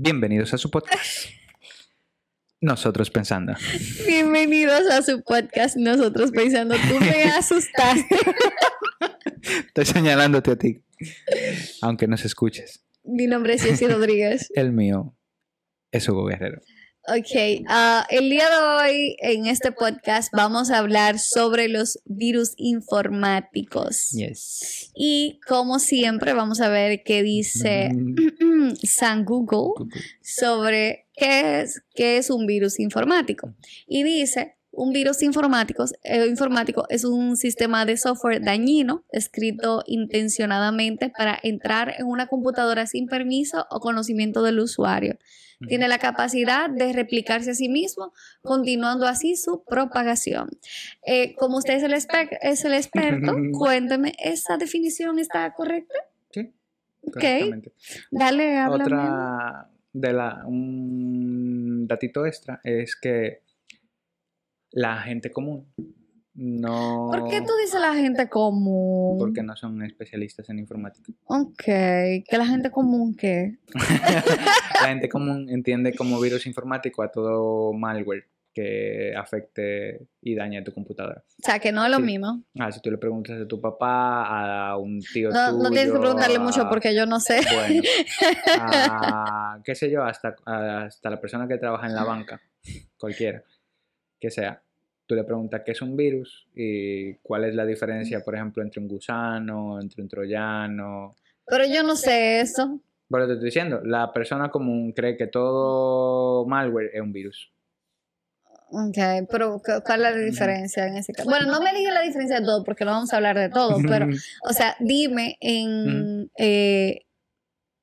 Bienvenidos a su podcast. Nosotros pensando. Bienvenidos a su podcast. Nosotros pensando. Tú me asustaste. Estoy señalándote a ti. Aunque nos escuches. Mi nombre es Jessy Rodríguez. El mío es Hugo Guerrero. Ok, ah, el día de hoy en este podcast vamos a hablar sobre los virus informáticos. Yes. Y como siempre vamos a ver qué dice Mm, San Google sobre qué es, qué es un virus informático. Y dice, un virus informático, eh, informático es un sistema de software dañino escrito intencionadamente para entrar en una computadora sin permiso o conocimiento del usuario. Tiene la capacidad de replicarse a sí mismo, continuando así su propagación. Eh, como usted es el, espe- es el experto, cuénteme, ¿esa definición está correcta? Sí. Ok, dale, háblame. Otra de la un datito extra es que la gente común no ¿Por qué tú dices la gente común? porque no son especialistas en informática. Ok, que la gente común qué? La gente común entiende como virus informático a todo malware que afecte y dañe tu computadora. O sea, que no es lo Sí. mismo. Ah, si tú le preguntas a tu papá, a un tío No, tuyo, no tienes que preguntarle mucho a- porque yo no sé. Bueno, a, qué sé yo, hasta, hasta la persona que trabaja en la banca, cualquiera, que sea. Tú le preguntas qué es un virus y cuál es la diferencia, por ejemplo, entre un gusano, entre un troyano. Pero yo no sé eso. Pero te estoy diciendo, la persona común cree que todo malware es un virus. Ok, pero ¿cu- ¿cuál es la diferencia en ese caso? Bueno, no me digas la diferencia de todo porque no vamos a hablar de todo, pero, o sea, dime en, eh,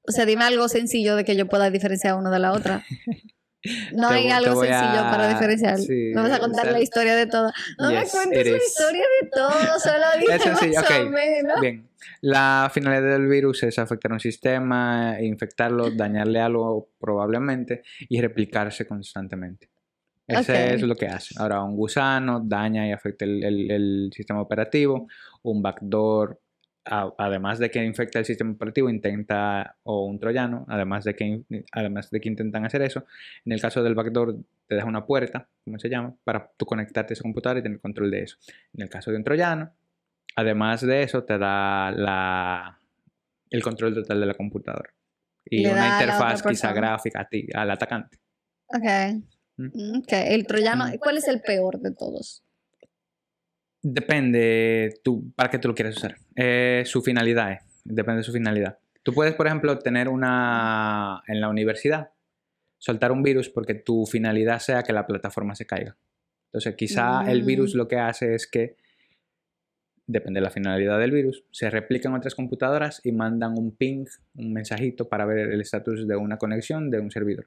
o sea, dime algo sencillo de que yo pueda diferenciar uno de la otra. No Te hay algo sencillo a- para diferenciar. sí, vas a o contar sea, la historia de todo. No me cuentes la is. historia de todo, solo sencillo, más o menos. Bien, la finalidad del virus es afectar un sistema, infectarlo, dañarle algo probablemente y replicarse constantemente. Ese es lo que hace. Ahora, un gusano daña y afecta el, el- el sistema operativo. Un backdoor, a- además de que infecta el sistema operativo, intenta, o un troyano, además de, que, además de que intentan hacer eso. En el caso del backdoor, te deja una puerta, ¿cómo se llama? Para tú conectarte a esa computadora y tener control de eso. En el caso de un troyano, además de eso, te da la, el control total de la computadora. Y Le una interfaz quizá gráfica a ti, al atacante. Ok. Mm. Ok, el troyano, Mm. ¿cuál es el peor de todos? Depende tú, para qué tú lo quieres usar. Eh, su finalidad, eh, depende de su finalidad. Tú puedes, por ejemplo, tener una en la universidad, soltar un virus porque tu finalidad sea que la plataforma se caiga. Entonces, quizá el Mm. virus lo que hace es que, depende de la finalidad del virus, se replica en otras computadoras y mandan un ping, un mensajito para ver el estatus de una conexión de un servidor.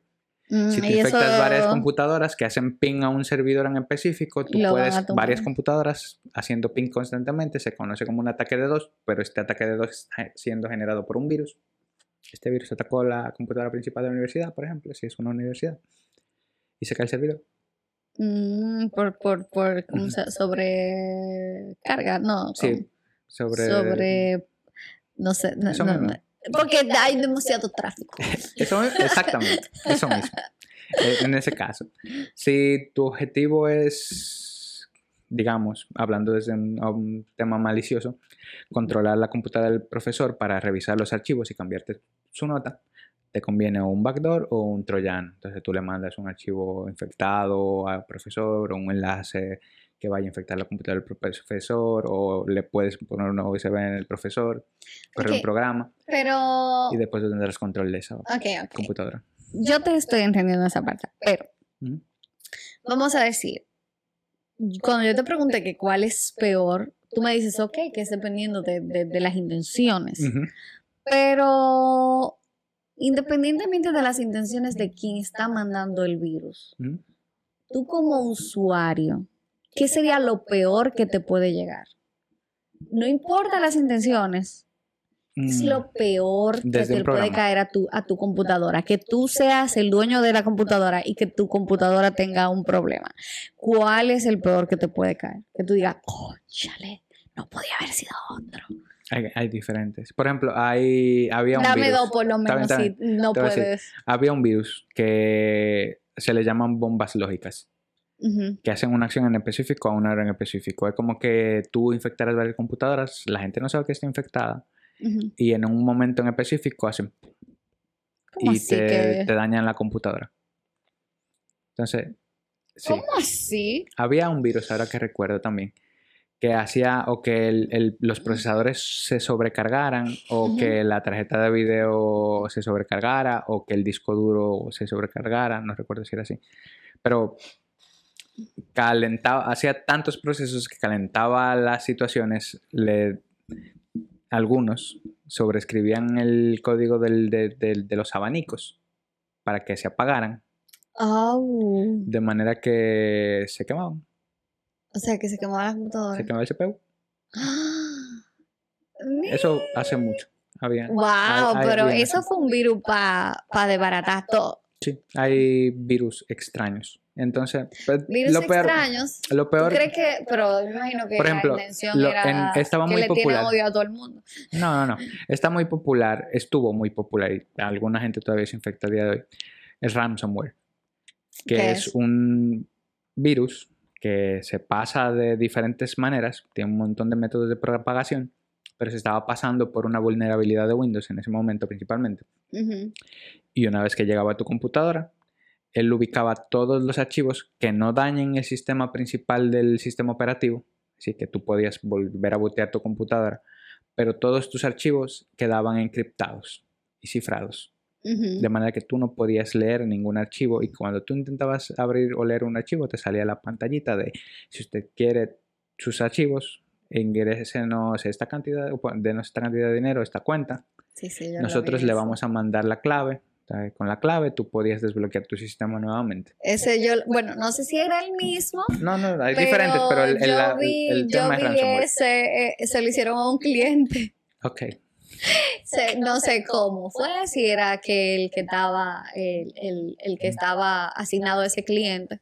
Mm, Si tú infectas eso- varias computadoras que hacen ping a un servidor en específico, tú Lo puedes, varias computadoras haciendo ping constantemente, se conoce como un ataque de dos, pero este ataque de dos está siendo generado por un virus. Este virus atacó la computadora principal de la universidad, por ejemplo, si es una universidad, y se cae el servidor. Mm, por, por, por, ¿cómo se Sobrecarga, no. Sí, sobre... sobre no sé no- no. Porque hay demasiado tráfico Eso, exactamente, eso mismo. Eh, En ese caso, si tu objetivo es, digamos, hablando desde un, tema malicioso, controlar la computadora del profesor para revisar los archivos y cambiarte su nota, te conviene un backdoor o un troyano. Entonces tú le mandas un archivo infectado al profesor o un enlace que vaya a infectar la computadora del profesor o le puedes poner una USB en el profesor, correr Ok. un programa pero y después tendrás control de esa computadora. yo te estoy entendiendo esa parte pero vamos a decir cuando yo te pregunté que cuál es peor tú me dices ok que es dependiendo de, de- de las intenciones pero independientemente de las intenciones de quien está mandando el virus tú como usuario, ¿qué sería lo peor que te puede llegar? No importa las intenciones, es Mm. lo peor que Desde te puede caer a tu, a tu computadora. Que tú seas el dueño de la computadora y que tu computadora tenga un problema. ¿Cuál es el peor que te puede caer? Que tú digas, chale, no podía haber sido otro. Hay, hay diferentes. Por ejemplo, hay, había un Dame virus. dos por lo menos si no decir. puedes. Había un virus que se le llaman bombas lógicas, Ujú. que hacen una acción en específico a una hora en específico. Es como que tú infectaras varias computadoras, la gente no sabe que está infectada, Ujú. y en un momento en específico hacen ¿Cómo y te, que? te dañan la computadora. Entonces, sí. ¿Cómo así? Había un virus, ahora que recuerdo también, que hacía o que el- el- los procesadores se sobrecargaran, o que la tarjeta de video se sobrecargara, o que el disco duro se sobrecargara, no recuerdo si era así. Pero calentaba, hacía tantos procesos que calentaba las situaciones, le, algunos sobreescribían el código del- de, de- de los abanicos para que se apagaran, de manera que se quemaban. O sea, que se quemaba la computadora. Se quemaba el CPU. ¡Ah! Eso hace mucho. Había, Wow, hay- hay pero bien eso fue un virus para pa desbaratar todo. Sí, hay virus extraños. Entonces, pues, Virus lo peor, extraños. lo ¿Tú peor, crees que.? Pero me imagino que Por ejemplo, la intención lo- era. en- estaba que muy le popular. tiene odio a todo el mundo. no, no, no, está muy popular, estuvo muy popular y alguna gente todavía se infecta a día de hoy. El ransomware, que ¿Qué es es? un virus que se pasa de diferentes maneras, tiene un montón de métodos de propagación, pero se estaba pasando por una vulnerabilidad de Windows en ese momento principalmente. Ujú. y una vez que llegaba a tu computadora, él ubicaba todos los archivos que no dañen el sistema principal del sistema operativo, así que tú podías volver a botear tu computadora, pero todos tus archivos quedaban encriptados y cifrados, de manera que tú no podías leer ningún archivo y cuando tú intentabas abrir o leer un archivo te salía la pantallita de si usted quiere sus archivos, ingrésenos esta cantidad, denos esta cantidad de dinero, a esta cuenta, Sí, sí, nosotros le vamos a mandar la clave. Sea, Con la clave tú podías desbloquear tu sistema nuevamente. Ese yo. Bueno, no sé si era el mismo. No, no, hay pero diferentes, pero el, el- yo vi, el yo tema es vi ransomware. ese, eh, se lo hicieron a un cliente. Ok. Se- no sé cómo fue, si era que el que estaba, el, el- el que estaba asignado a ese cliente,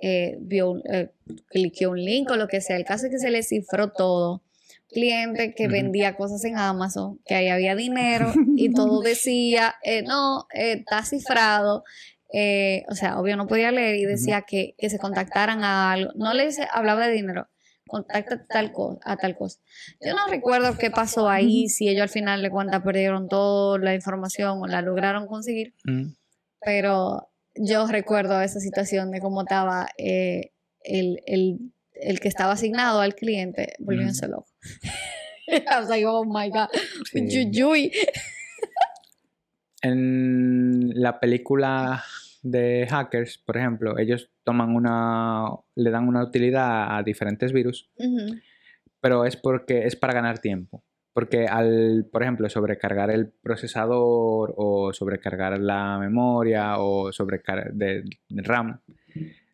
eh, vio, eh, cliqueó un link o lo que sea. El caso es que se le cifró todo. Cliente que vendía cosas en Amazon, que ahí había dinero y todo decía, eh, no, eh, está cifrado. eh, o sea, obvio no podía leer y decía que, que se contactaran a algo. No le dice- hablaba de dinero, contacta tal co- a tal cosa. Yo no recuerdo qué pasó ahí, si ellos al final de cuentas perdieron toda la información o la lograron conseguir, Mm. pero yo recuerdo esa situación de cómo estaba el, el- el que estaba asignado al cliente volviéndose loco. I was like, oh my God, Sí. yuyuy. En la película de hackers, por ejemplo, ellos toman una, le dan una utilidad a diferentes virus, pero es porque es para ganar tiempo. Porque al, por ejemplo, sobrecargar el procesador o sobrecargar la memoria o sobrecargar de, RAM,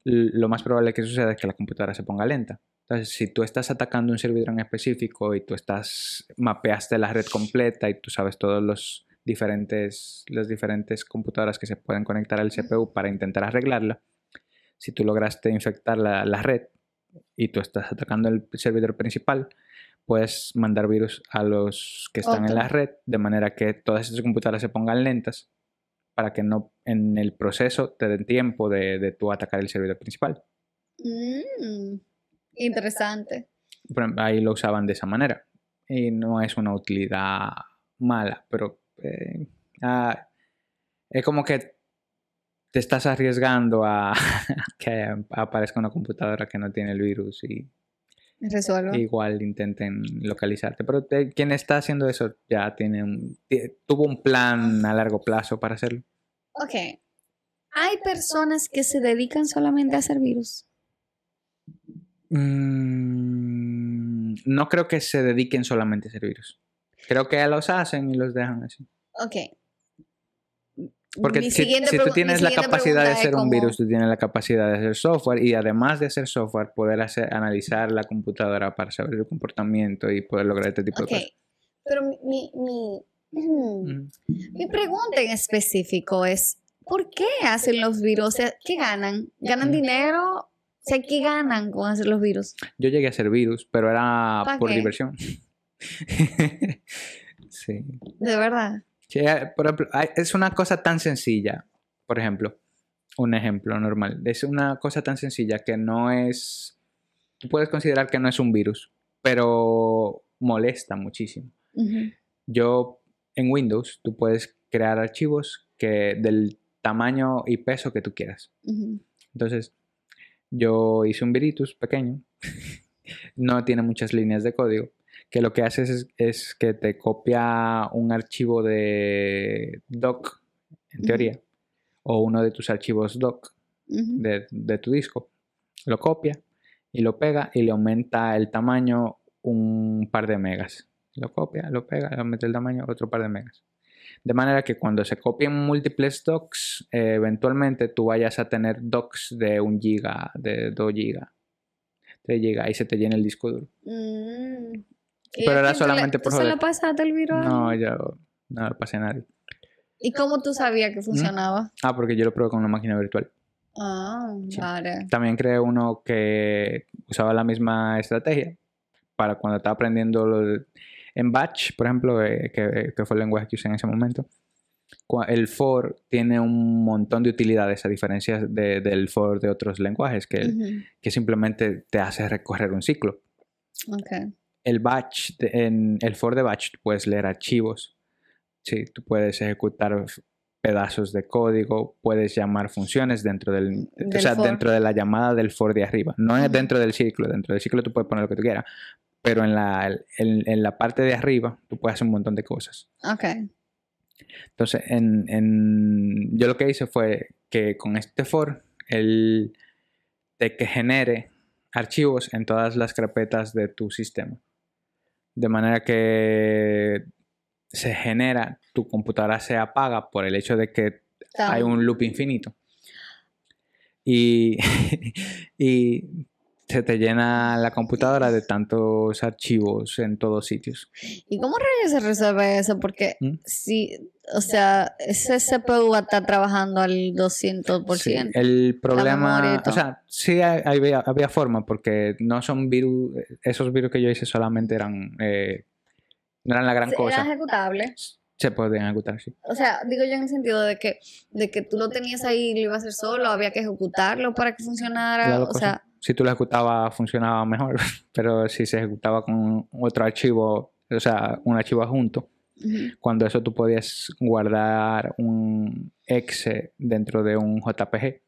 lo más probable que suceda es que la computadora se ponga lenta. Entonces, si tú estás atacando un servidor en específico y tú estás mapeaste la red completa y tú sabes todos los diferentes las diferentes computadoras que se pueden conectar al CPU para intentar arreglarla, si tú lograste infectar la, la red y tú estás atacando el servidor principal, puedes mandar virus a los que están en la red de manera que todas esas computadoras se pongan lentas para que no en el proceso te den tiempo de, de tú atacar el servidor principal. Mm, interesante. Ahí lo usaban de esa manera. Y no es una utilidad mala, pero eh, ah, es como que te estás arriesgando a que aparezca una computadora que no tiene el virus y Resuelvo. igual intenten localizarte. Pero te- quien está haciendo eso ya tiene un, tuvo un plan a largo plazo para hacerlo. Ok. Hay personas que se dedican solamente a hacer virus. Mm, no creo que se dediquen solamente a hacer virus. Creo que los hacen y los dejan así. Ok. Porque Mi si, si tú tienes la capacidad de hacer un virus, tú tienes la capacidad de hacer software y además de hacer software, poder hacer, analizar la computadora para saber su comportamiento y poder lograr este tipo de cosas. Pero mi, mi, mi, Mm. mi pregunta en específico es, ¿por qué hacen los virus? O sea, ¿qué ganan? ¿Ganan Mm. dinero? O sea, ¿qué ganan con hacer los virus? Yo llegué a hacer virus, pero era ¿Pa por qué? diversión. sí. De verdad. Eh, por ejemplo, hay- es una cosa tan sencilla. Por ejemplo, un ejemplo normal. Es una cosa tan sencilla que no es. Tú puedes considerar que no es un virus, pero molesta muchísimo. Yo, en Windows, tú puedes crear archivos que del tamaño y peso que tú quieras. Entonces, yo hice un Viritus pequeño, no tiene muchas líneas de código, que lo que hace es, es que te copia un archivo de doc, en teoría, o uno de tus archivos doc de, de tu disco, lo copia y lo pega y le aumenta el tamaño un par de megas. Lo copia, lo pega, le aumenta el tamaño otro par de megas. De manera que cuando se copien múltiples docs, eh, eventualmente tú vayas a tener docs de un giga, de 2 giga, 3 giga y se te llena el disco duro. Mm. ¿Y Pero era solamente por ¿tú se lo joder. pasaste el virus? No, yo no lo pasé a nadie. ¿Y cómo tú sabías que funcionaba? Ah, porque yo lo probé con una máquina virtual. Ah, Sí. vale. También creé uno que usaba la misma estrategia para cuando estaba aprendiendo lo de- en Batch, por ejemplo, eh, que, que fue el lenguaje que usé en ese momento. El for tiene un montón de utilidades a diferencia de- del for de otros lenguajes que, que simplemente te hace recorrer un ciclo. Ok. El batch, en el for de batch, tú puedes leer archivos. Sí, tú puedes ejecutar pedazos de código, puedes llamar funciones dentro del, o sea, for. dentro de la llamada del for de arriba. No es dentro del ciclo, dentro del ciclo tú puedes poner lo que tú quieras, pero en la, en, en la parte de arriba tú puedes hacer un montón de cosas. Ok. Entonces, en, en- yo lo que hice fue que con este for, el de que genere archivos en todas las carpetas de tu sistema. De manera que se genera, tu computadora se apaga por el hecho de que hay un loop infinito. Y, y se te llena la computadora de tantos archivos en todos sitios. ¿Y cómo se resuelve eso? Porque ¿Mm? si, o sea, ese CPU va a estar trabajando al 200%. Sí, el problema, o sea, sí hay- había, había forma porque no son virus, esos virus que yo hice solamente eran, eh, no eran la gran cosa. ejecutable. Se podían ejecutar, sí. O sea, digo yo en el sentido de que, de que tú lo tenías ahí y lo ibas a hacer solo, había que ejecutarlo para que funcionara. O cosa. sea, Si tú lo ejecutabas funcionaba mejor, pero si se ejecutaba con otro archivo, o sea, un archivo adjunto, ujú. cuando eso tú podías guardar un exe dentro de un JPG.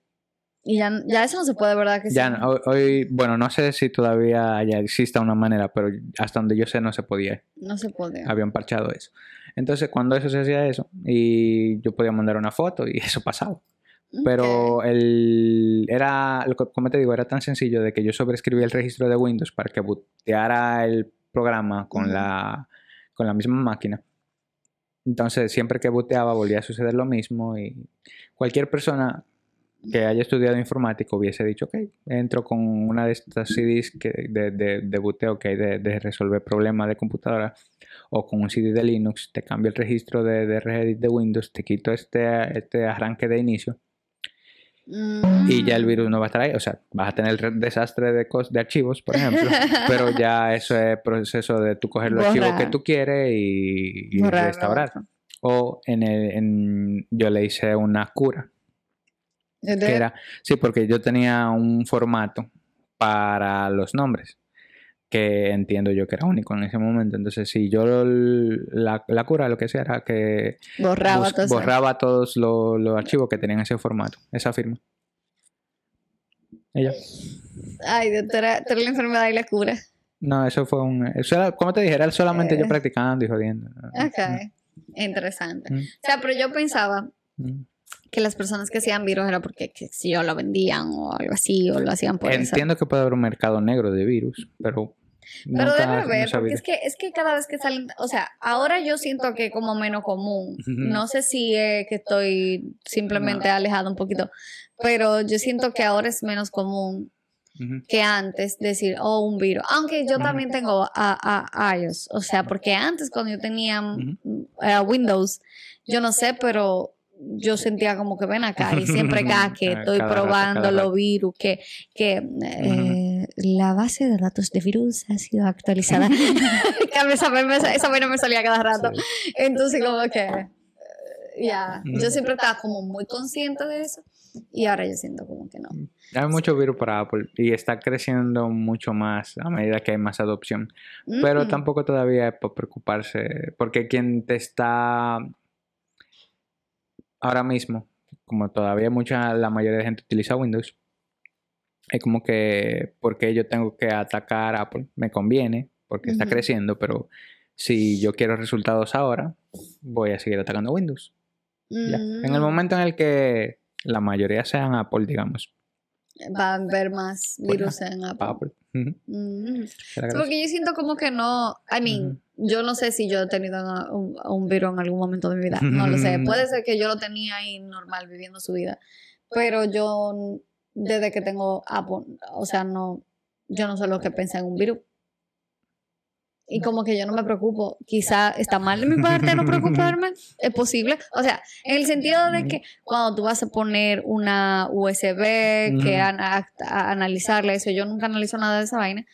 y ya, ya eso no se puede, ¿verdad? Que Ya sí? no- hoy, bueno, no sé si todavía ya exista una manera, pero hasta donde yo sé no se podía. No se puede. habían parchado eso. Entonces, cuando eso se hacía eso, y yo podía mandar una foto y eso pasaba. Pero el, era, como te digo, era tan sencillo de que yo sobreescribía el registro de Windows para que booteara el programa con, la, con la misma máquina. Entonces, siempre que booteaba volvía a suceder lo mismo y cualquier persona que haya estudiado informática hubiese dicho, ok, entro con una de estas CDs que, de, de, de booteo que hay de, de resolver problemas de computadora o con un CD de Linux, te cambio el registro de, de Regedit de Windows, te quito este, este arranque de inicio y ya el Mm. virus no va a estar ahí. O sea, vas a tener el re- desastre de, de archivos, por ejemplo, pero ya eso es proceso de tú coger los archivos que tú quieres y, restaurar. O en el, en- yo le hice una cura, ¿De- que era, sí, porque yo tenía un formato para los nombres que entiendo yo que era único en ese momento. Entonces, si yo la, la cura lo que hacía era que borraba bus- todo eso. borraba todos los, los archivos que tenían ese formato, esa firma. Ella. Ay, tú eres la enfermedad y la cura. No, eso fue un. Eso era, como te dije, era solamente yo Eh. practicando y jodiendo. Ok. Interesante. Mm. O sea, pero yo pensaba Mm. Que las personas que hacían virus era porque que si yo lo vendían o algo así, o lo hacían por eso. Entiendo que puede haber un mercado negro de virus, pero. Pero debe haber, porque es que, es que cada vez que salen, o sea, ahora yo siento que es como menos común. No sé si es que estoy simplemente alejado un poquito, pero yo siento que ahora es menos común que antes decir, oh, un virus. Aunque yo también tengo a, a, iOS, o sea, porque antes cuando yo tenía eh, Windows, yo no sé, pero yo sentía como que ven acá y siempre acá que estoy cada probando cada los virus, que, que eh, la base de datos de virus ha sido actualizada. esa, vaina me salía cada rato. Entonces, como que, ya, yo siempre estaba como muy consciente de eso y ahora yo siento como que no. Hay mucho virus para Apple y está creciendo mucho más a medida que hay más adopción. Pero tampoco todavía es para preocuparse, porque quien te está ahora mismo, como todavía mucha, la mayoría de gente utiliza Windows, es como que porque yo tengo que atacar Apple, me conviene, porque está creciendo, pero si yo quiero resultados ahora, voy a seguir atacando Windows. En el mm. momento en el que la mayoría sean Apple, digamos. Va a haber más virus en Apple. Mm. Porque yo siento como que no, I mean, yo no sé si yo he tenido un, virus en algún momento de mi vida, no lo sé, puede ser que yo lo tenía ahí normal viviendo su vida, pero yo desde que tengo Apple, o sea, no, yo no sé lo que pensé en un virus. Y como que yo no me preocupo. Quizá está mal de mi parte no preocuparme. Es posible. O sea, en el sentido de que cuando tú vas a poner una USB, que a, analizarle eso, yo nunca analizo nada de esa vaina.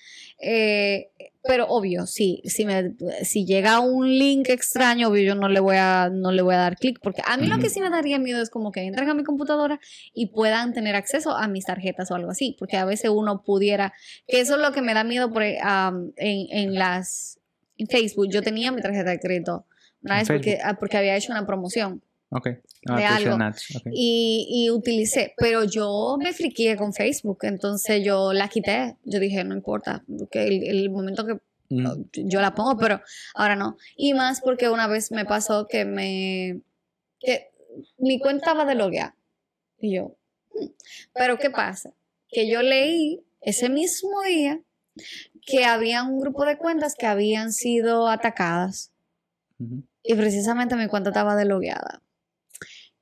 Eh, pero obvio, sí, si, me, si llega un link extraño, obvio, yo no le voy a, no le voy a dar clic, porque a mí lo que sí me daría miedo es como que entren a mi computadora y puedan tener acceso a mis tarjetas o algo así, porque a veces uno pudiera, que eso es lo que me da miedo por, en, en, las, en Facebook, yo tenía mi tarjeta de crédito una vez porque, ah, porque había hecho una promoción. Okay. Ah, de algo. Y, y, utilicé, pero yo me friqué con Facebook, entonces yo la quité. Yo dije, no importa, porque el, el momento que mm. yo la pongo, pero ahora no. Y más porque una vez me pasó que me. que mi cuenta va de loguear. Y yo. Mm". Pero ¿qué pasa? Que yo leí ese mismo día que había un grupo de cuentas que habían sido atacadas. Y precisamente mi cuenta estaba delogueada.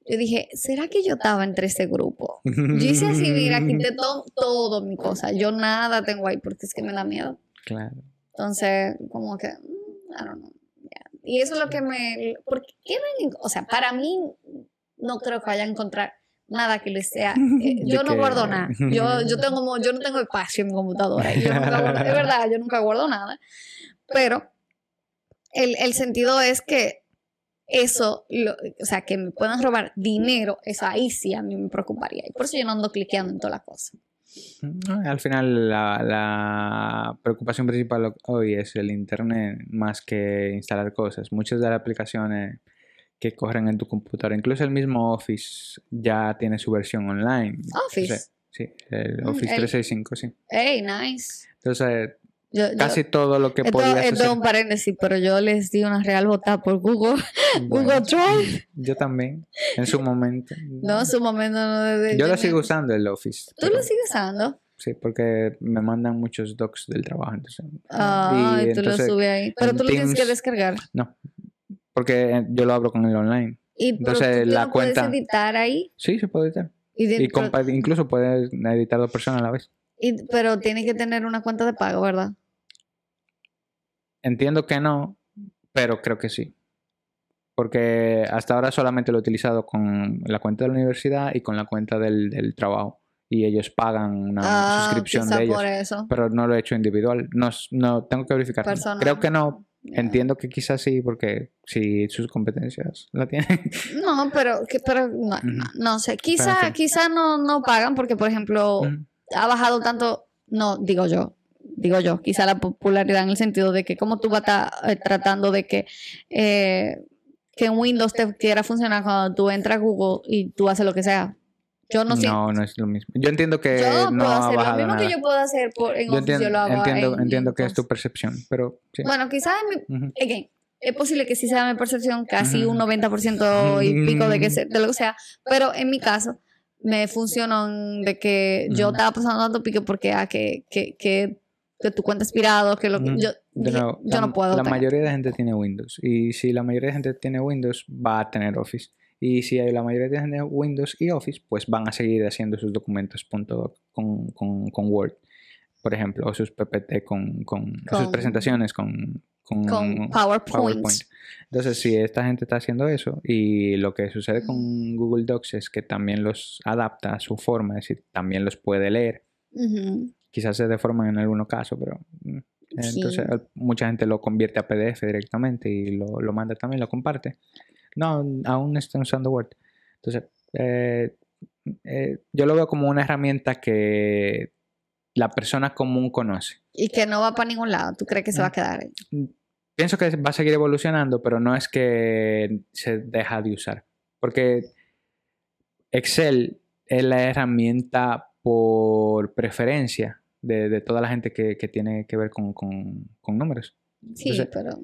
Yo dije, ¿será que yo estaba entre ese grupo? Yo hice así, mira, quité todo, todo mi cosa. Yo nada tengo ahí porque es que me da miedo. Claro. Entonces, como que, mm, I don't know. Y eso es lo que me... Porque, ¿qué o sea, para mí no creo que vaya a encontrar nada que les sea. Eh, yo no guardo nada. Yo, yo, tengo, yo no tengo espacio en mi computadora. Yo nunca es verdad, yo nunca guardo nada. Pero el, el sentido es que eso, o sea, que me puedan robar dinero, eso ahí sí a mí me preocuparía. Y por eso yo no ando cliqueando en todas las cosas. Al final, la, preocupación principal hoy es el Internet más que instalar cosas. Muchas de las aplicaciones que corren en tu computadora, incluso el mismo Office ya tiene su versión online. Office. sí, el mm, Office 365, sí. Hey, nice. Entonces, Casi todo lo que podía hacer. Esto es un paréntesis, pero yo les di una real votada por Google, Google Drive. Yo también, en su momento. No, en su momento no. yo lo sigo usando el Office. ¿Tú lo sigues usando? Sí, porque me mandan muchos docs del trabajo. Entonces, ah, y, tú lo subes ahí. Pero tú lo tienes que descargar. No, porque yo lo hablo con el online. ¿Y Entonces, la cuenta. ¿Puedes editar ahí? Sí, se puede editar. Y, incluso puedes editar dos personas a la vez. Y, pero tiene que tener una cuenta de pago, ¿verdad? Entiendo que no, pero creo que sí. Porque hasta ahora solamente lo he utilizado con la cuenta de la universidad y con la cuenta del, trabajo. Y ellos pagan una ah, suscripción de ellos. Pero no lo he hecho individual. No, no tengo que verificar. Creo que no. Entiendo que quizás sí, porque si sus competencias la tienen. No, pero, pero no, no, sé. Quizá, quizá no, no pagan porque, por ejemplo, ha bajado tanto, no digo yo, digo yo, quizá la popularidad en el sentido de que como tú vas a estar eh, tratando de que, eh, que Windows te quiera funcionar cuando tú entras a Google y tú haces lo que sea. Yo no sé. No, no es lo mismo. Yo entiendo que yo no puedo hacer lo mismo que yo puedo hacer por, en yo entiendo, lo hago Entiendo, entiendo que es tu percepción, pero sí. Bueno, quizás es posible que sí sea mi percepción, casi un 90% y pico de que de lo que sea, pero en mi caso me funcionó de que yo estaba pasando tanto pique porque a ah, que, que, que que tu cuenta expirado, que lo que yo, yo no puedo. La mayoría de gente tiene Windows y si la mayoría de gente tiene Windows va a tener Office. Y si hay la mayoría de gente tiene Windows y Office, pues van a seguir haciendo sus documentos con, con, con Word, por ejemplo, o sus PPT con, con, sus presentaciones con, con, PowerPoint. Entonces, si esta gente está haciendo eso y lo que sucede con Google Docs es que también los adapta a su forma, es decir, también los puede leer Quizás se deforman en algunos casos, pero mm, entonces mucha gente lo convierte a PDF directamente y lo, lo manda también, lo comparte. No, aún están usando Word. Entonces, eh, eh, yo lo veo como una herramienta que la persona común conoce. Y que no va para ningún lado. ¿Tú crees que se va a quedar ahí? Mm, pienso que va a seguir evolucionando, pero no es que se deja de usar. Porque Excel es la herramienta por preferencia de, toda la gente que, tiene que ver con, números. Sí, pero...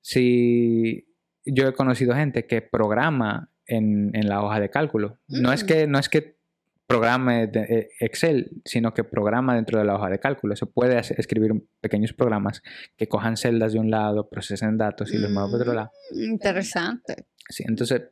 Si yo he conocido gente que programa en, la hoja de cálculo. No, es mm. que, no es que programe de eh, Excel, sino que programa dentro de la hoja de cálculo. Se puede escribir pequeños programas que cojan celdas de un lado, procesen datos y los muevan por otro lado. Mm, interesante. Sí, entonces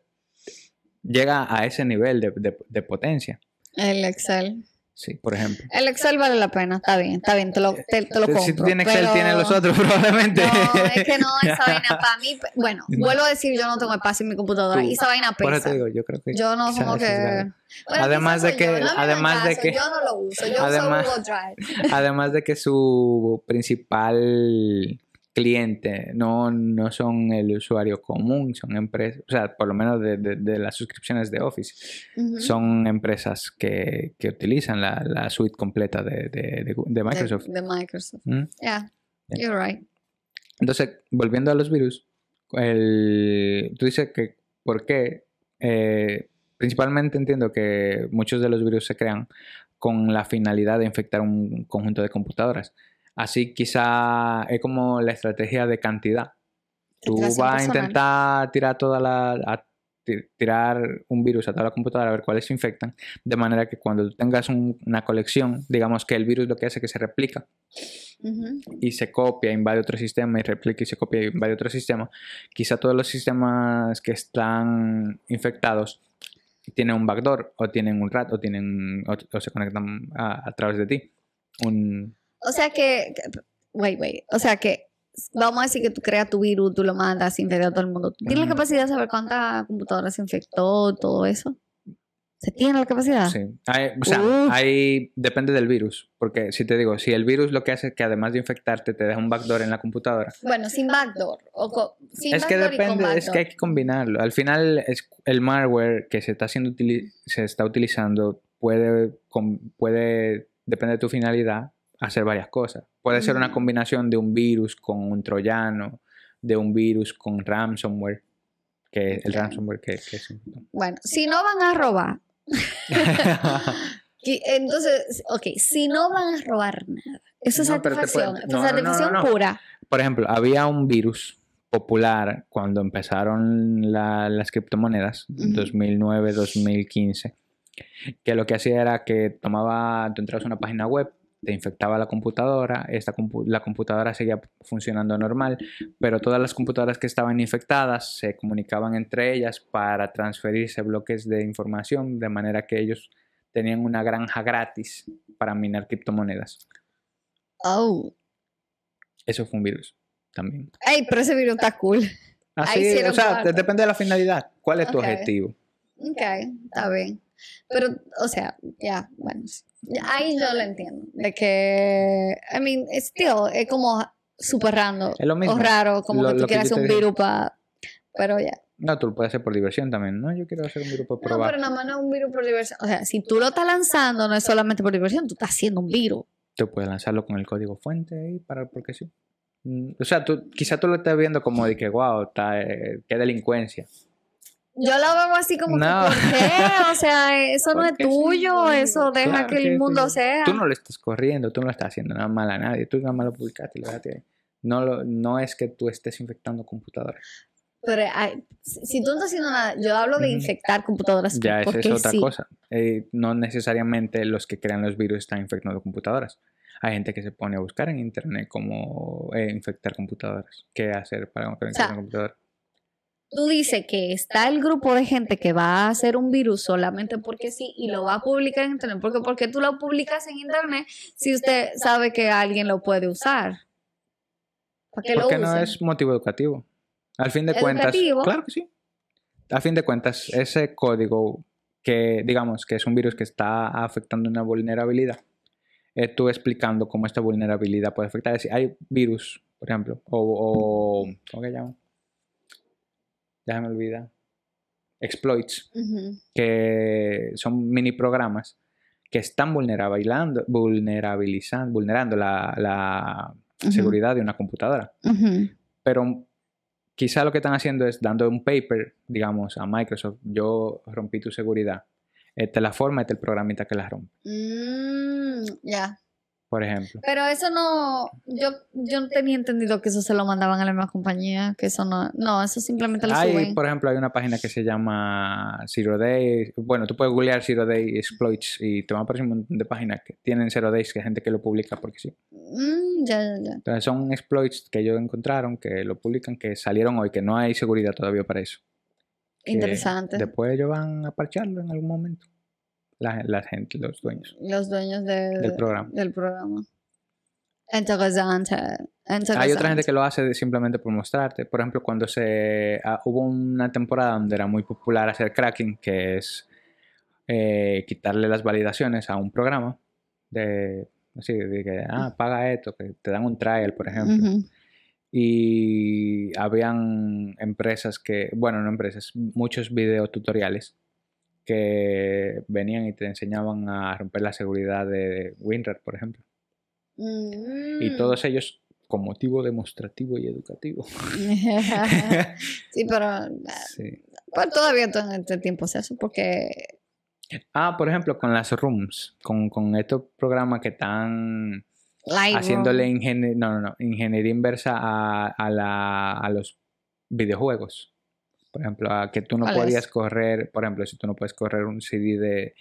llega a ese nivel de potencia. El Excel. Sí, por ejemplo. El Excel vale la pena, está bien, está bien, te lo, te, lo compro. Si tú tienes Excel, tienes los otros probablemente. No, es que no, esa vaina para mí, bueno, vuelvo a decir, yo no tengo espacio en mi computadora y esa vaina pesa. Por eso te digo, yo creo que... Yo no como que... además de que... además de que... Yo no lo uso, yo además, uso Google Drive. Además de que su principal cliente, no, no son el usuario común, son empresas, o sea, por lo menos de, de, las suscripciones de Office, son empresas que, que utilizan la, la, suite completa de, de Microsoft. De, Microsoft. ¿Mm? Yeah, you're right. Entonces, volviendo a los virus, el, tú dices que, ¿por qué? Eh, principalmente entiendo que muchos de los virus se crean con la finalidad de infectar un conjunto de computadoras. Así quizá es como la estrategia de cantidad. Tú vas a intentar tirar toda la, tirar un virus a toda la computadora a ver cuáles se infectan, de manera que cuando tengas una colección, digamos que el virus lo que hace es que se replica y se copia, invade otro sistema y replica y se copia y invade otro sistema, quizá todos los sistemas que están infectados tienen un backdoor o tienen un rat o tienen o, se conectan a, a, través de ti. Un, o sea que, wait, wait, o sea que vamos a decir que tú creas tu virus, tú lo mandas, infecta a todo el mundo. ¿Tú tienes la capacidad de saber cuántas computadoras se infectó, todo eso? ¿Se tiene la capacidad? Sí. o sea, ahí depende del virus. Porque si te digo, si el virus lo que hace es que además de infectarte te deja un backdoor en la computadora. Bueno, sin backdoor. O es que depende, es que hay que combinarlo. Al final, es el malware que se está, haciendo se está utilizando puede, puede, depende de tu finalidad, hacer varias cosas. Puede ser una combinación de un virus con un troyano, de un virus con ransomware, que el ransomware que, es... Bueno, si no van a robar, entonces, ok, si no van a robar nada, eso es satisfacción, satisfacción pura. Por ejemplo, había un virus popular cuando empezaron las criptomonedas, 2009-2015, que lo que hacía era que tomaba, tú entras a una página web, te infectaba la computadora, esta la computadora seguía funcionando normal, pero todas las computadoras que estaban infectadas se comunicaban entre ellas para transferirse bloques de información, de manera que ellos tenían una granja gratis para minar criptomonedas. Oh. Eso fue un virus también. Ay, pero ese virus está cool. Así, o sea, depende de la finalidad. ¿Cuál es tu objetivo? Ok, está bien. Pero, o sea, ya, bueno, ahí yo lo entiendo. De que, I mean, still, es como súper raro. Es lo mismo. O raro, como que tú quieras hacer un virus para. Pero ya. No, tú lo puedes hacer por diversión también, ¿no? Yo quiero hacer un virus para probar. No, pero nada más no es un virus por diversión. O sea, si tú lo estás lanzando, no es solamente por diversión, tú estás haciendo un virus. Tú puedes lanzarlo con el código fuente ahí, para, porque sí. Mm, o sea, tú, quizá tú lo estás viendo como de que, wow, está, eh, qué delincuencia yo lo veo así como no. que, ¿por qué? O sea, eso no es tuyo, eso deja que el mundo sea. Tú no lo estás corriendo, tú no lo estás haciendo nada mal a nadie, tú nada más lo publicaste y lo dejaste No, lo, no es que tú estés infectando computadoras. Pero si tú no estás haciendo nada, yo hablo de infectar computadoras. Ya, esa es otra cosa. Eh, no necesariamente los que crean los virus están infectando computadoras. Hay gente que se pone a buscar en internet cómo eh, infectar computadoras, qué hacer para infectar una computadora tú dices que está el grupo de gente que va a hacer un virus solamente porque sí y lo va a publicar en internet. Porque, porque tú lo publicas en internet si usted sabe que alguien lo puede usar. ¿Para porque no es motivo educativo. Al fin de cuentas. Claro que sí. A fin de cuentas, ese código que, digamos, que es un virus que está afectando una vulnerabilidad, es tú explicando cómo esta vulnerabilidad puede afectar. Es decir, hay virus, por ejemplo, o, o ¿cómo que llaman? Déjame olvidar. Exploits, que son mini programas que están vulnerabilizando, vulnerabilizando, vulnerando la, la seguridad de una computadora. Pero quizá lo que están haciendo es dando un paper, digamos, a Microsoft, yo rompí tu seguridad. Esta es la forma, este es el programita que la rompe. Mm, ya por ejemplo. Pero eso no, yo, yo no tenía entendido que eso se lo mandaban a la misma compañía, que eso no, no, eso simplemente lo hay, suben. Por ejemplo, hay una página que se llama Zero Day, bueno, tú puedes googlear Zero Day Exploits y te van a aparecer un montón de páginas que tienen Zero Days, que hay gente que lo publica porque sí. Mm, ya, ya, ya. Entonces son exploits que ellos encontraron, que lo publican, que salieron hoy, que no hay seguridad todavía para eso. Interesante. Después ellos van a parcharlo en algún momento la, gente, los dueños. Los dueños del programa. Del programa. Interesante. Hay otra gente que lo hace simplemente por mostrarte. Por ejemplo, cuando se ah, hubo una temporada donde era muy popular hacer cracking, que es eh, quitarle las validaciones a un programa de así de que ah, paga esto, que te dan un trial, por ejemplo. Y habían empresas que, bueno, no empresas, muchos videotutoriales que venían y te enseñaban a romper la seguridad de WinRAR, por ejemplo. Y Mm. todos ellos con motivo demostrativo y educativo. sí, pero Sí. pues, todavía todo este tiempo se hace porque... Ah, por ejemplo, con las rooms, con, con estos programas que están haciéndole ingenie- no, no, no, ingeniería inversa a, a la- a los videojuegos. Por ejemplo, a que tú no podías correr, por ejemplo, si tú no puedes correr un CD de,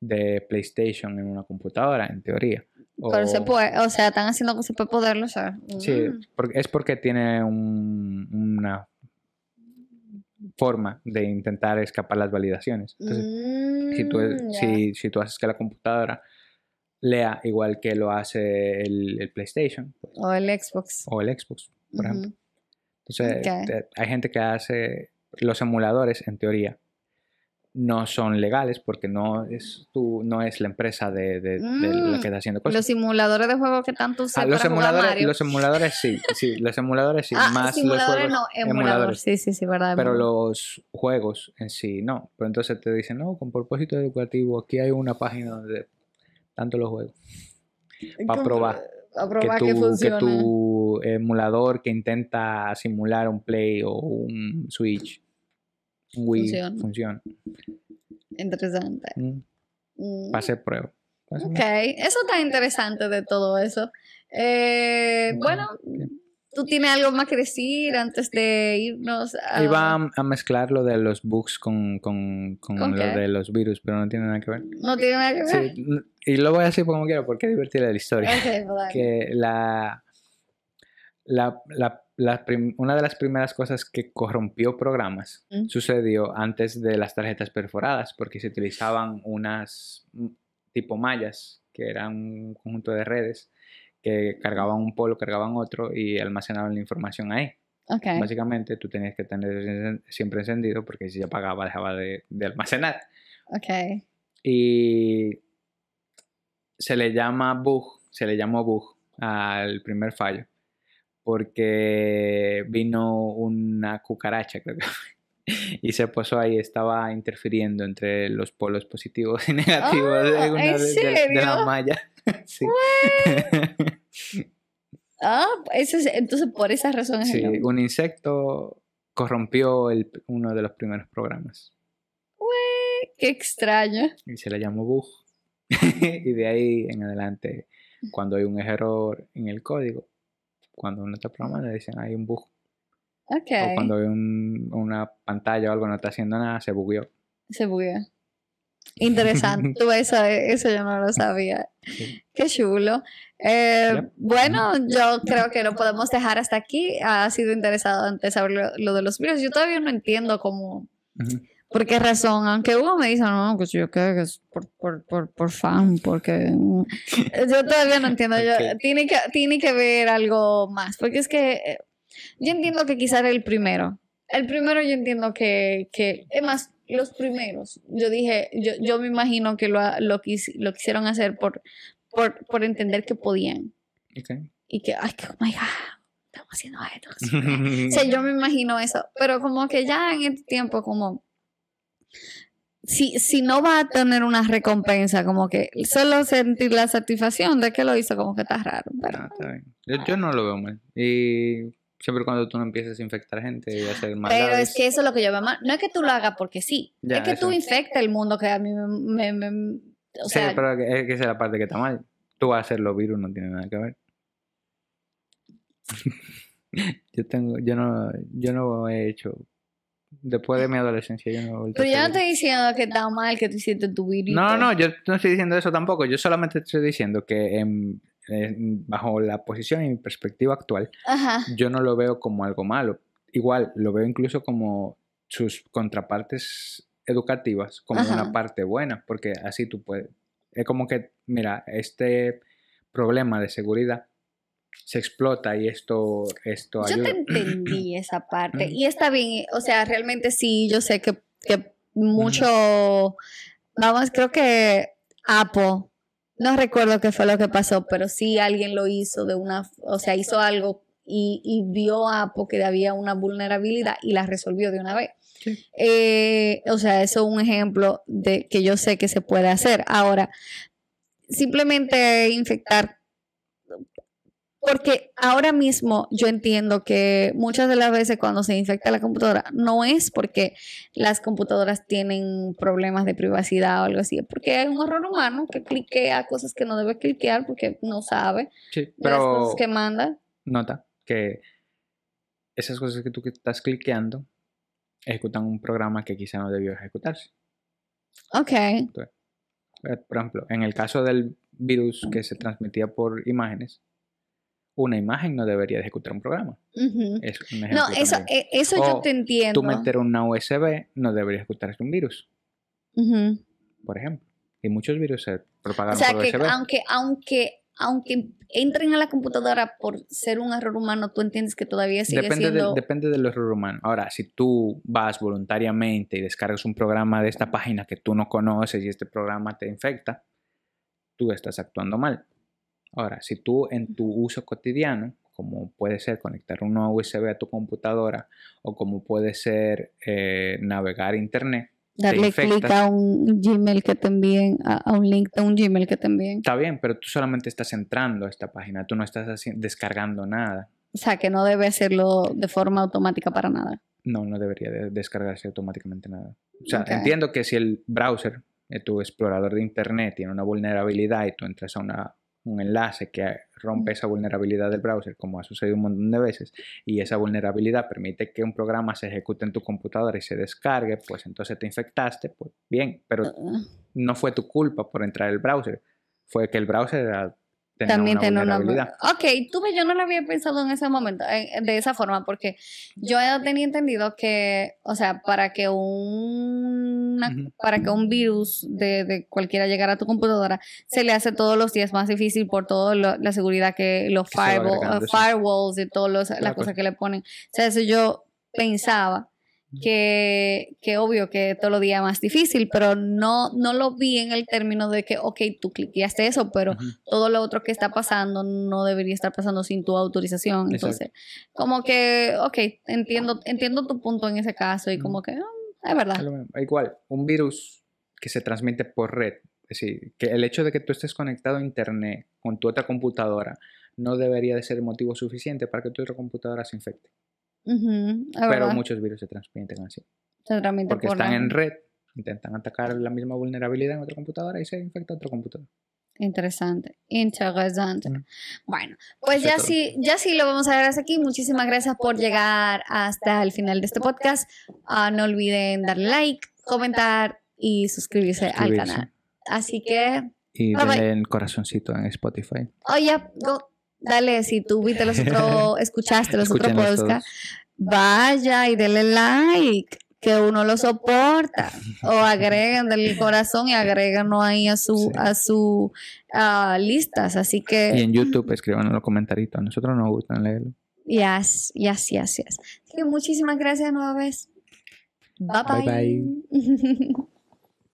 de PlayStation en una computadora, en teoría. Pero se puede, o sea, están haciendo cosas para poderlo usar. Sí, Mm. porque, es porque tiene un- una forma de intentar escapar las validaciones. Entonces, si, tú, Mm, si, si tú haces que la computadora lea igual que lo hace el, el PlayStation pues, O el Xbox. o el Xbox, por ejemplo. Entonces, hay gente que hace los emuladores, en teoría, no son legales porque no es tú, no es la empresa de, de- de la Mm, que está haciendo cosas. Los simuladores de juego que tanto usan Ah, los emuladores, Mario. los emuladores sí, sí, los emuladores sí, ah, más los simuladores juegos, no, emuladores. Sí, sí, sí, verdad. pero los juegos en sí no. Pero entonces te dicen, no, con propósito educativo, aquí hay una página donde tanto los juegos. Para probar que probar tu, que, que funciona. tu emulador que intenta simular un Play o un Switch, Wii, Funciona. funciona. Interesante. Mm, Mm. hacer prueba. Ok, eso está interesante de todo eso. Eh, bueno, ¿tú tienes algo más que decir antes de irnos a... Iba a, a mezclar lo de los bugs con, con, con ¿Con lo qué? de los virus, pero no tiene nada que ver. No tiene nada que ver. Sí, y lo voy a decir como quiero porque es divertida la historia. Ok, pues que la, la, la- la una de las primeras cosas que corrompió programas Mm. sucedió antes de las tarjetas perforadas, porque se utilizaban unas mm, tipo mallas, que eran un conjunto de redes que cargaban un polo, cargaban otro y almacenaban la información ahí. Ok. Básicamente tú tenías que tener siempre encendido porque si se apagaba dejaba de, de almacenar. Ok. Y se le llama bug, se le llamó bug al primer fallo, porque vino una cucaracha, creo que fue, y se posó ahí, estaba interfiriendo entre los polos positivos y negativos Ah, de una ¿en de, de- de la malla. Sí. Ah, eso es- entonces por esa razón es el Sí, nombre. un insecto corrompió el- uno de los primeros programas Qué extraño. y se le llamó bug. y de ahí en adelante, cuando hay un error en el código, cuando uno está programando, le dicen hay un bug. Ok. O cuando hay un- una pantalla o algo no está haciendo nada, se bugueó. Se buguea. Interesante. Tú eso, eso yo no lo sabía. Sí. Qué chulo. Eh, Yep. Bueno, yo creo que lo podemos dejar hasta aquí. Ha sido interesante saber lo, lo de los virus. Yo todavía no entiendo cómo. Por qué razón. Aunque uno me dice, no, que si yo creo que es por, por, por, por fan, porque... mm". Yo todavía no entiendo. Yo- tiene, que, tiene que ver algo más. Porque es que eh, yo entiendo que quizá era el primero. El primero yo entiendo que, que es más, los primeros, yo dije, yo, yo me imagino que lo, lo, quis- lo quisieron hacer por, por, por entender que podían. Ok. Y que, ay, que, oh my God, estamos haciendo esto. O sea, yo me imagino eso. Pero como que ya en este tiempo, como si, si no va a tener una recompensa, como que solo sentir la satisfacción de que lo hizo, como que está raro. Pero, Ah, está bien. Yo, yo no lo veo mal. Y siempre cuando tú no empiezas a infectar gente y hacer pero maldades. es que eso es lo que yo veo mal. No es que tú lo hagas porque sí. Ya, es que tú infectas el mundo que a mí me... me- me- o Sí, sea, pero es que esa es la parte que está mal. Tú vas a hacer los virus, no tiene nada que ver. yo tengo, yo no, yo no he hecho. Después de mi adolescencia, yo no he vuelto pero yo no estoy diciendo que está mal que tú hiciste tu virito. No, no, yo no estoy diciendo eso tampoco. Yo solamente estoy diciendo que en- en- bajo la posición y mi perspectiva actual, Ajá. yo no lo veo como algo malo. Igual, lo veo incluso como sus contrapartes educativas, como Ajá. una parte buena, porque así tú puedes... Es como que, mira, este problema de seguridad se explota y esto, esto Yo te entendí esa parte. Y está bien, o sea, realmente sí, yo sé que, que mucho, vamos, creo que Apple, no recuerdo qué fue lo que pasó, pero sí alguien lo hizo de una, o sea, hizo algo y, y vio a Apple que había una vulnerabilidad y la resolvió de una vez. Sí. Eh, o sea, eso es un ejemplo de que yo sé que se puede hacer. Ahora, simplemente infectar porque ahora mismo yo entiendo que muchas de las veces cuando se infecta la computadora no es porque las computadoras tienen problemas de privacidad o algo así, es porque hay un error humano que cliquea cosas que no debe cliquear porque no sabe Sí, de las pero cosas que manda. nota que esas cosas que tú estás cliqueando ejecutan un programa que quizá no debió ejecutarse. Ok, Por ejemplo, en el caso del virus que se transmitía por imágenes, una imagen no debería de ejecutar un programa. ujú. Es un No, eso, eh, eso yo O te entiendo. Tú meter una USB no debería ejecutarse un virus, por ejemplo. Y muchos virus se O propagan sea por que USB. aunque, aunque, aunque entren a la computadora por ser un error humano, tú entiendes que todavía sigue Depende, siendo... del, depende del error humano. Ahora, si tú vas voluntariamente y descargas un programa de esta página que tú no conoces y este programa te infecta, tú estás actuando mal. Ahora, si tú en tu uso cotidiano, como puede ser conectar una USB a tu computadora o como puede ser eh, navegar internet, darle clic a un Gmail que te envíen, a, a un link de un Gmail que te envíen. está bien, pero tú solamente estás entrando a esta página, tú no estás descargando nada. O sea, que no debe hacerlo de forma automática para nada. No, no debería de descargarse automáticamente nada. O sea, entiendo que si el browser, tu explorador de internet, tiene una vulnerabilidad y tú entras a una- un enlace que rompe esa vulnerabilidad del browser, como ha sucedido un montón de veces, y esa vulnerabilidad permite que un programa se ejecute en tu computadora y se descargue, pues entonces te infectaste, pues bien, pero Uh, no fue tu culpa por entrar al browser, fue que el browser era- tenía También una tiene una... Ok, tú ves, yo no lo había pensado en ese momento, en- de esa forma, porque yo tenía entendido que, o sea, para que un, Ujú. para que un virus de, de cualquiera llegara a tu computadora, se le hace todos los días más difícil por toda la seguridad que los Que firewall- sí. firewalls y todas las Claro, cosas pues. que le ponen. O sea, eso yo pensaba que, que obvio que todos los días más difícil, pero no, no lo vi en el término de que, ok, tú cliqueaste eso, pero todo lo otro que está pasando no debería estar pasando sin tu autorización. Exacto. Entonces, como que, ok, entiendo, entiendo tu punto en ese caso y como que, ah, es verdad. Igual, un virus que se transmite por red, es decir, que el hecho de que tú estés conectado a internet con tu otra computadora no debería de ser motivo suficiente para que tu otra computadora se infecte. Pero verdad. muchos virus se transmiten así. Se transmite Porque por están la- en red, intentan atacar la misma vulnerabilidad en otra computadora y se infecta otra computadora. Interesante, interesante. Bueno, pues Eso ya sí, ya sí lo vamos a ver hasta aquí. Muchísimas gracias por llegar hasta el final de este podcast. Ah, no olviden darle like, comentar y suscribirse, al canal. Así que, Y Bye, bye. denle el corazoncito en Spotify. oye, go- dale, si tú viste los otros, escuchaste los otros podcasts, vaya y denle like, que uno lo soporta. O agreguen del corazón y agréganos ahí a su, Sí. a su listas. Así que. Y en YouTube escriban en los comentarios. A nosotros nos gusta leerlo. Yes, yes, yes, yes. Así que muchísimas gracias nueva vez. Bye Bye, bye.